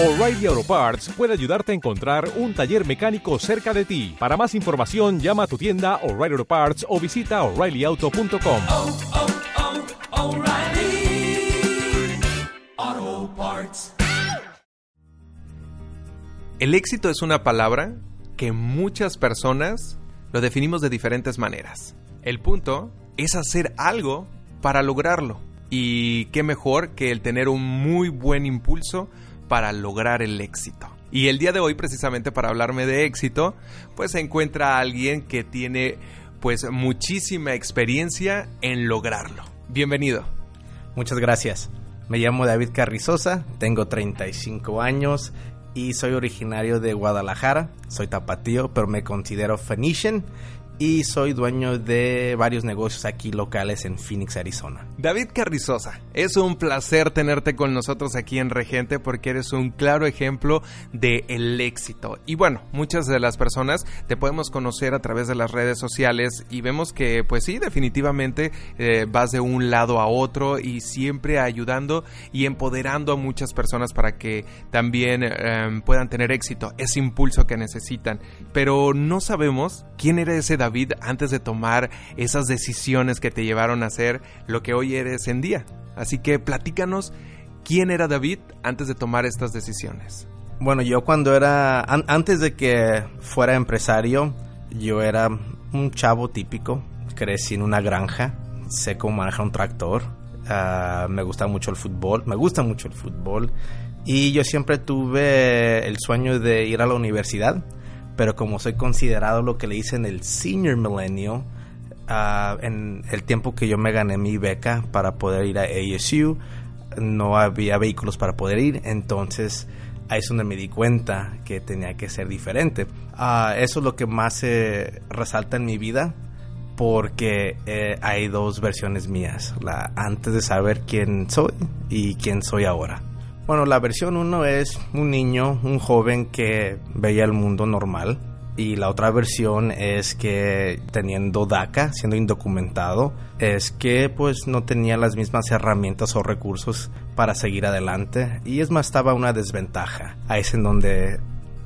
O'Reilly Auto Parts puede ayudarte a encontrar un taller mecánico cerca de ti. Para más información, llama a tu tienda O'Reilly Auto Parts o visita oreillyauto.com. oh, oh, Parts. El éxito es una palabra que muchas personas lo definimos de diferentes maneras. El punto es hacer algo para lograrlo. Y qué mejor que el tener un muy buen impulso para lograr el éxito. Y el día de hoy, precisamente para hablarme de éxito, pues se encuentra alguien que tiene pues muchísima experiencia en lograrlo. Bienvenido. Muchas gracias. Me llamo David Carrizosa, tengo 35 años y soy originario de Guadalajara. Soy tapatío, pero me considero Phoenician y soy dueño de varios negocios aquí locales en Phoenix, Arizona. David Carrizosa, es un placer tenerte con nosotros aquí en Regente porque eres un claro ejemplo de el éxito. Y bueno, muchas de las personas te podemos conocer a través de las redes sociales y vemos que pues sí, definitivamente eh, vas de un lado a otro y siempre ayudando y empoderando a muchas personas para que también eh, puedan tener éxito, ese impulso que necesitan. Pero no sabemos quién era ese David antes de tomar esas decisiones que te llevaron a hacer lo que hoy eres en día. Así que platícanos quién era David antes de tomar estas decisiones. Bueno, yo cuando era, an- antes de que fuera empresario, yo era un chavo típico, crecí en una granja, sé cómo manejar un tractor, ah, me gusta mucho el fútbol, me gusta mucho el fútbol y yo siempre tuve el sueño de ir a la universidad, pero como soy considerado lo que le dicen el senior millennial, ah, en el tiempo que yo me gané mi beca para poder ir a ASU, no había vehículos para poder ir, entonces ahí es donde me di cuenta que tenía que ser diferente. Ah, eso es lo que más se resalta en mi vida porque eh, hay dos versiones mías, la antes de saber quién soy y quién soy ahora. Bueno, la versión uno es un niño, un joven que veía el mundo normal. Y la otra versión es que teniendo DACA, siendo indocumentado, es que pues no tenía las mismas herramientas o recursos para seguir adelante. Y es más, estaba una desventaja. Ahí es en donde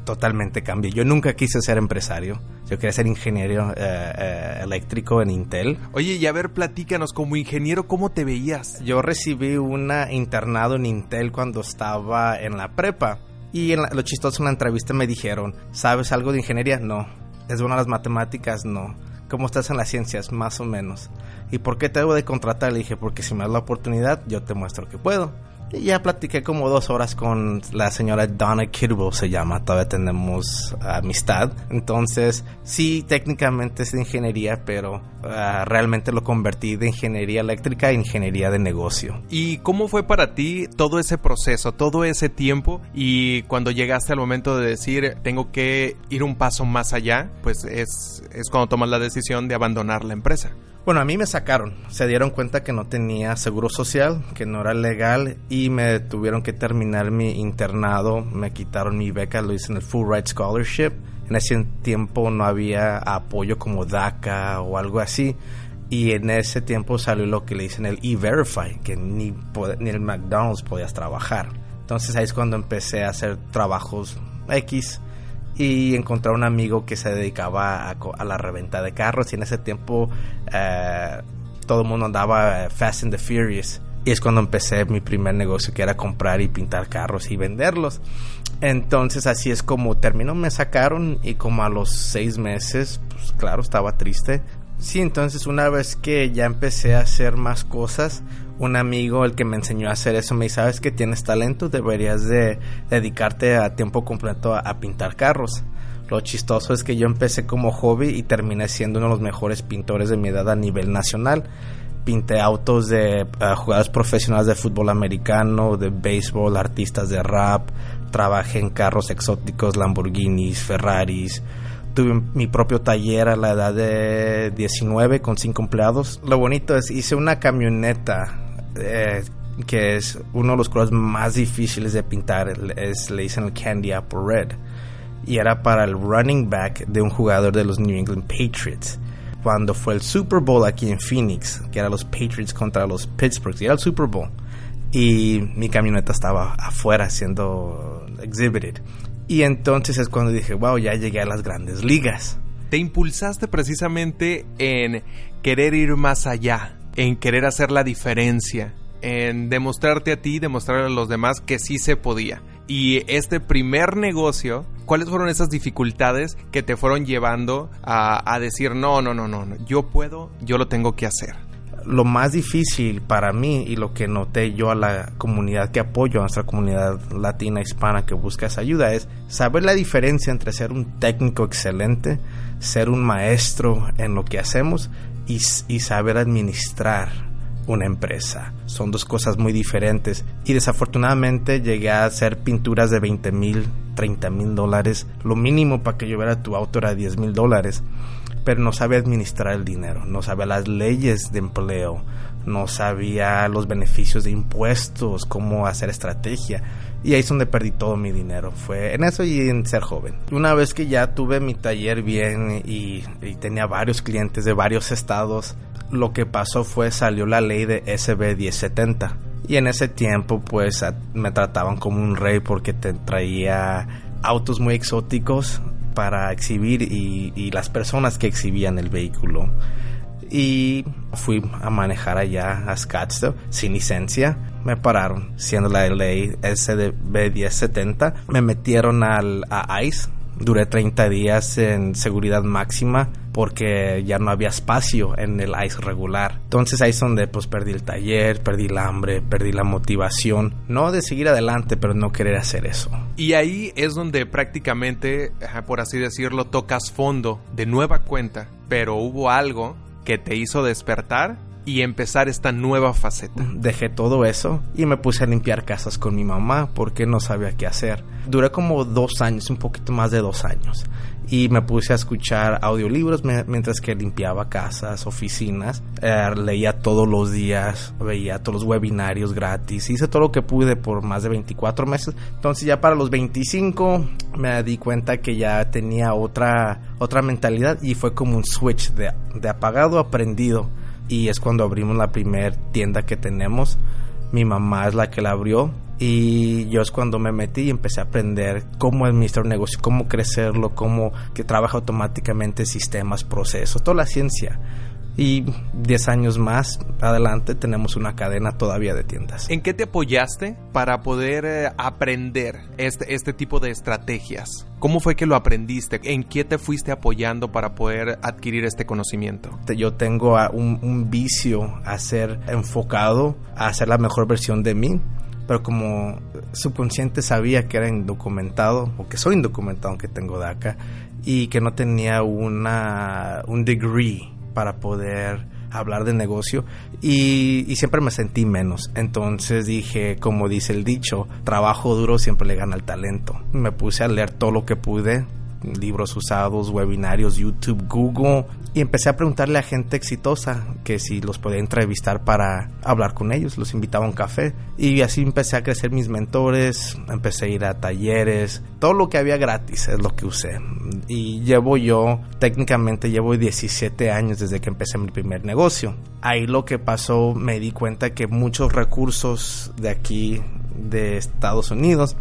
totalmente cambié. Yo nunca quise ser empresario. Yo quería ser ingeniero eh, eh, eléctrico en Intel. Oye, y a ver, platícanos como ingeniero, ¿cómo te veías? Yo recibí un internado en Intel cuando estaba en la prepa. Y en la- lo chistoso en la entrevista me dijeron, ¿sabes algo de ingeniería? No. ¿Es bueno las matemáticas? No. ¿Cómo estás en las ciencias? Más o menos. ¿Y por qué te debo de contratar? Le dije, porque si me das la oportunidad, yo te muestro que puedo. Ya platiqué como dos horas con la señora Donna Kidwell, se llama. Todavía tenemos amistad. Entonces, sí, técnicamente es ingeniería, pero ah, realmente lo convertí de ingeniería eléctrica a ingeniería de negocio. ¿Y cómo fue para ti todo ese proceso, todo ese tiempo y cuando llegaste al momento de decir tengo que ir un paso más allá, pues es, es cuando tomas la decisión de abandonar la empresa? Bueno, a mí me sacaron. Se dieron cuenta que no tenía seguro social, que no era legal y me tuvieron que terminar mi internado. Me quitaron mi beca, lo hice en el Full Ride Scholarship. En ese tiempo no había apoyo como DACA o algo así. Y en ese tiempo salió lo que le dicen el E-Verify, que ni, ni el McDonald's podías trabajar. Entonces ahí es cuando empecé a hacer trabajos X y encontré un amigo que se dedicaba a la reventa de carros. Y en ese tiempo eh, todo el mundo andaba eh, Fast and the Furious. Y es cuando empecé mi primer negocio que era comprar y pintar carros y venderlos. Entonces así es como terminó. Me sacaron y como a los seis meses pues claro estaba triste. Sí, entonces una vez que ya empecé a hacer más cosas, un amigo, el que me enseñó a hacer eso, me dice, sabes que tienes talento, deberías de dedicarte a tiempo completo a, pintar carros. Lo chistoso es que yo empecé como hobby y terminé siendo uno de los mejores pintores de mi edad a nivel nacional. Pinté autos de uh, jugadores profesionales de fútbol americano, de béisbol, artistas de rap. Trabajé en carros exóticos, Lamborghinis, Ferraris. Tuve mi propio taller a la edad de 19 con 5 empleados. Lo bonito es, hice una camioneta eh, que es uno de los colores más difíciles de pintar. Es, le dicen el Candy Apple Red. Y era para el running back de un jugador de los New England Patriots. Cuando fue el Super Bowl aquí en Phoenix, que era los Patriots contra los Pittsburgh, y era el Super Bowl. y mi camioneta estaba afuera siendo exhibited. Y entonces es cuando dije, wow, ya llegué a las grandes ligas. Te impulsaste precisamente en querer ir más allá, en querer hacer la diferencia, en demostrarte a ti, demostrarle a los demás que sí se podía. Y este primer negocio, ¿cuáles fueron esas dificultades que te fueron llevando a, a decir, no, no, no, no, yo puedo, yo lo tengo que hacer? Lo más difícil para mí y lo que noté yo a la comunidad que apoyo, a nuestra comunidad latina hispana que busca esa ayuda, es saber la diferencia entre ser un técnico excelente, ser un maestro en lo que hacemos y, y saber administrar una empresa. Son dos cosas muy diferentes. Y desafortunadamente llegué a hacer pinturas de 20 mil, 30 mil dólares. Lo mínimo para que viera tu auto era 10 mil dólares pero no sabía administrar el dinero, no sabía las leyes de empleo, no sabía los beneficios de impuestos, cómo hacer estrategia. Y ahí es donde perdí todo mi dinero. Fue en eso y en ser joven. Una vez que ya tuve mi taller bien y, y tenía varios clientes de varios estados, lo que pasó fue salió la ley de SB 1070. Y en ese tiempo pues me trataban como un rey porque te traía autos muy exóticos para exhibir y, las personas que exhibían el vehículo. Y fui a manejar allá a Scottsdale sin licencia. Me pararon, siendo la ley SDB 1070. Me metieron al, a ICE. Duré 30 días en seguridad máxima porque ya no había espacio en el ICE regular. Entonces ahí es donde pues perdí el taller, perdí el hambre, perdí la motivación, no de seguir adelante, pero no querer hacer eso. Y ahí es donde prácticamente, por así decirlo, tocas fondo de nueva cuenta, pero hubo algo que te hizo despertar y empezar esta nueva faceta. Dejé todo eso y me puse a limpiar casas con mi mamá porque no sabía qué hacer. Duré como dos años, un poquito más de dos años y me puse a escuchar audiolibros mientras que limpiaba casas, oficinas, eh, leía todos los días, veía todos los webinarios gratis, hice todo lo que pude por más de 24 meses. Entonces ya para los 25 me di cuenta que ya tenía otra, otra mentalidad y fue como un switch de, de apagado aprendido. Y es cuando abrimos la primera tienda que tenemos. Mi mamá es la que la abrió y yo es cuando me metí y empecé a aprender cómo administrar un negocio, cómo crecerlo, cómo que trabaja automáticamente sistemas, procesos, toda la ciencia. Y 10 años más adelante tenemos una cadena todavía de tiendas. ¿En qué te apoyaste para poder eh, aprender este, este tipo de estrategias? ¿Cómo fue que lo aprendiste? ¿En qué te fuiste apoyando para poder adquirir este conocimiento? Yo tengo un, un vicio a ser enfocado a hacer la mejor versión de mí pero como subconsciente sabía que era indocumentado, o que soy indocumentado aunque tengo DACA, y que no tenía una, un degree para poder hablar de negocio y, y, siempre me sentí menos. Entonces dije, como dice el dicho, trabajo duro siempre le gana el talento. Me puse a leer todo lo que pude, libros usados, webinarios, YouTube, Google, y empecé a preguntarle a gente exitosa que si los podía entrevistar para hablar con ellos, los invitaba a un café. Y así empecé a crecer mis mentores, empecé a ir a talleres, todo lo que había gratis es lo que usé. Y llevo yo, técnicamente llevo 17 años desde que empecé mi primer negocio. Ahí lo que pasó me di cuenta que muchos recursos de aquí de Estados Unidos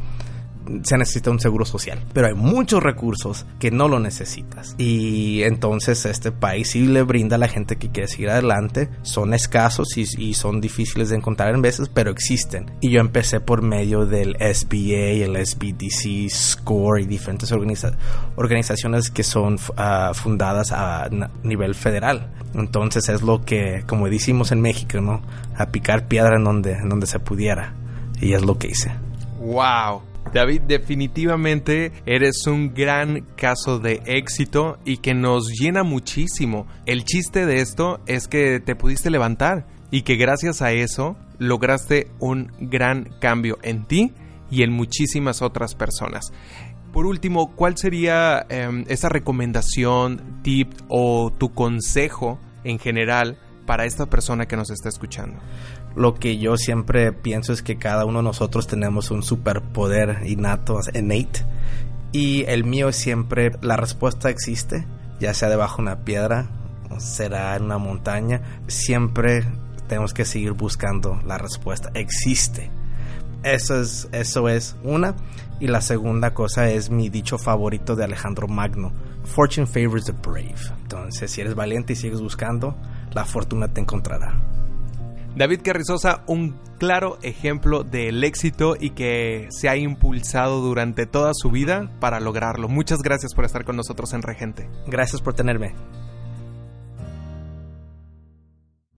se necesita un seguro social, pero hay muchos recursos que no lo necesitas. Y entonces este país sí le brinda a la gente que quiere seguir adelante. Son escasos y, son difíciles de encontrar en veces, pero existen. Y yo empecé por medio del SBA, el SBDC, SCORE y diferentes organizaciones que son ah, fundadas a nivel federal. Entonces es lo que, como decimos en México, ¿no? A picar piedra en donde, en donde se pudiera. Y es lo que hice. ¡Wow! David, definitivamente eres un gran caso de éxito y que nos llena muchísimo. El chiste de esto es que te pudiste levantar y que gracias a eso lograste un gran cambio en ti y en muchísimas otras personas. Por último, ¿cuál sería em, esa recomendación, tip o tu consejo en general para esta persona que nos está escuchando? Lo que yo siempre pienso es que cada uno de nosotros tenemos un superpoder innato, innate, y el mío siempre la respuesta existe, ya sea debajo de una piedra, será en una montaña, siempre tenemos que seguir buscando la respuesta. Existe. Eso es, eso es una. Y la segunda cosa es mi dicho favorito de Alejandro Magno. Fortune favors the brave. Entonces, si eres valiente y sigues buscando, la fortuna te encontrará. David Carrizosa, un claro ejemplo del éxito y que se ha impulsado durante toda su vida para lograrlo. Muchas gracias por estar con nosotros en Regente. Gracias por tenerme.